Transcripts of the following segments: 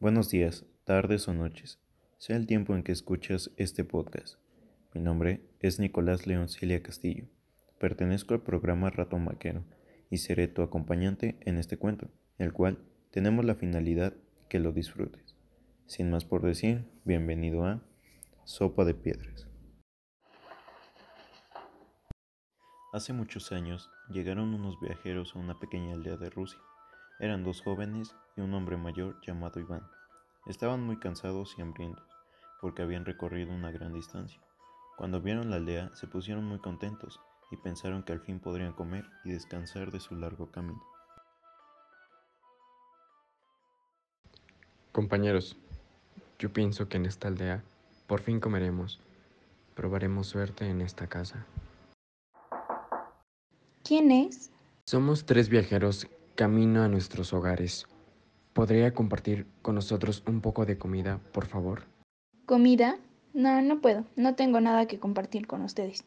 Buenos días, tardes o noches, sea el tiempo en que escuchas este podcast. Mi nombre es Nicolás León Cilia Castillo. Pertenezco al programa Ratón Vaquero y seré tu acompañante en este cuento, el cual tenemos la finalidad que lo disfrutes. Sin más por decir, bienvenido a Sopa de Piedras. Hace muchos años llegaron unos viajeros a una pequeña aldea de Rusia. Eran dos jóvenes y un hombre mayor llamado Iván. Estaban muy cansados y hambrientos, porque habían recorrido una gran distancia. Cuando vieron la aldea se pusieron muy contentos y pensaron que al fin podrían comer y descansar de su largo camino. Compañeros, yo pienso que en esta aldea por fin comeremos. Probaremos suerte en esta casa. ¿Quién es? Somos tres viajeros camino a nuestros hogares. ¿Podría compartir con nosotros un poco de comida, por favor? ¿Comida? No, no puedo. No tengo nada que compartir con ustedes.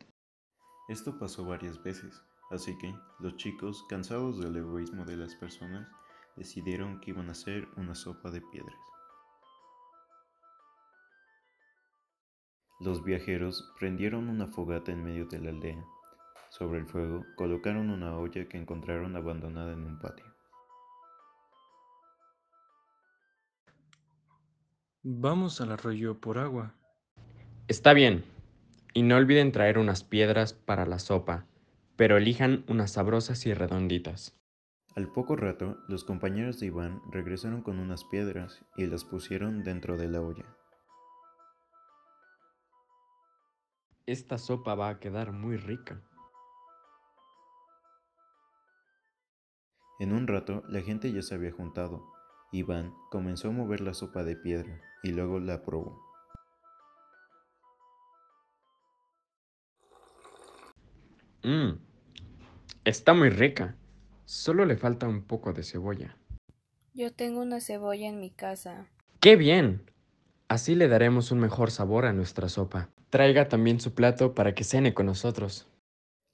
Esto pasó varias veces, así que los chicos, cansados del egoísmo de las personas, decidieron que iban a hacer una sopa de piedras. Los viajeros prendieron una fogata en medio de la aldea. Sobre el fuego colocaron una olla que encontraron abandonada en un patio. Vamos al arroyo por agua. Está bien. Y no olviden traer unas piedras para la sopa, pero elijan unas sabrosas y redonditas. Al poco rato, los compañeros de Iván regresaron con unas piedras y las pusieron dentro de la olla. Esta sopa va a quedar muy rica. En un rato, la gente ya se había juntado. Iván comenzó a mover la sopa de piedra y luego la probó. Mmm, está muy rica. Solo le falta un poco de cebolla. Yo tengo una cebolla en mi casa. ¡Qué bien! Así le daremos un mejor sabor a nuestra sopa. Traiga también su plato para que cene con nosotros.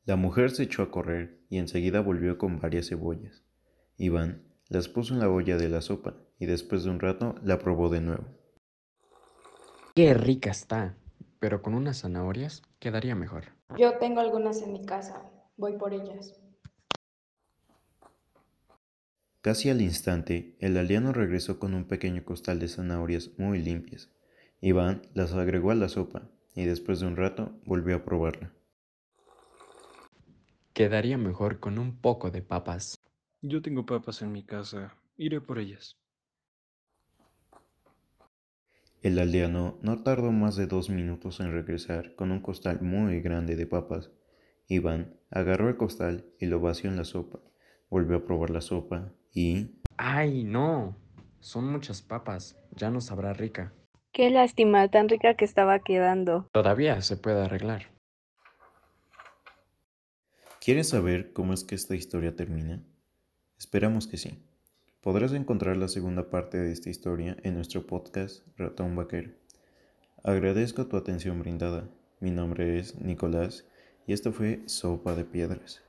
La mujer se echó a correr y enseguida volvió con varias cebollas. Iván las puso en la olla de la sopa y después de un rato la probó de nuevo. ¡Qué rica está! Pero con unas zanahorias quedaría mejor. Yo tengo algunas en mi casa. Voy por ellas. Casi al instante, el aldeano regresó con un pequeño costal de zanahorias muy limpias. Iván las agregó a la sopa y después de un rato volvió a probarla. Quedaría mejor con un poco de papas. Yo tengo papas en mi casa. Iré por ellas. El aldeano no tardó más de dos minutos en regresar con un costal muy grande de papas. Iván agarró el costal y lo vació en la sopa. Volvió a probar la sopa y... ¡Ay, no! Son muchas papas. Ya no sabrá rica. Qué lástima, tan rica que estaba quedando. Todavía se puede arreglar. ¿Quieres saber cómo es que esta historia termina? Esperamos que sí. Podrás encontrar la segunda parte de esta historia en nuestro podcast Ratón Vaquero. Agradezco tu atención brindada. Mi nombre es Nicolás y esto fue Sopa de Piedras.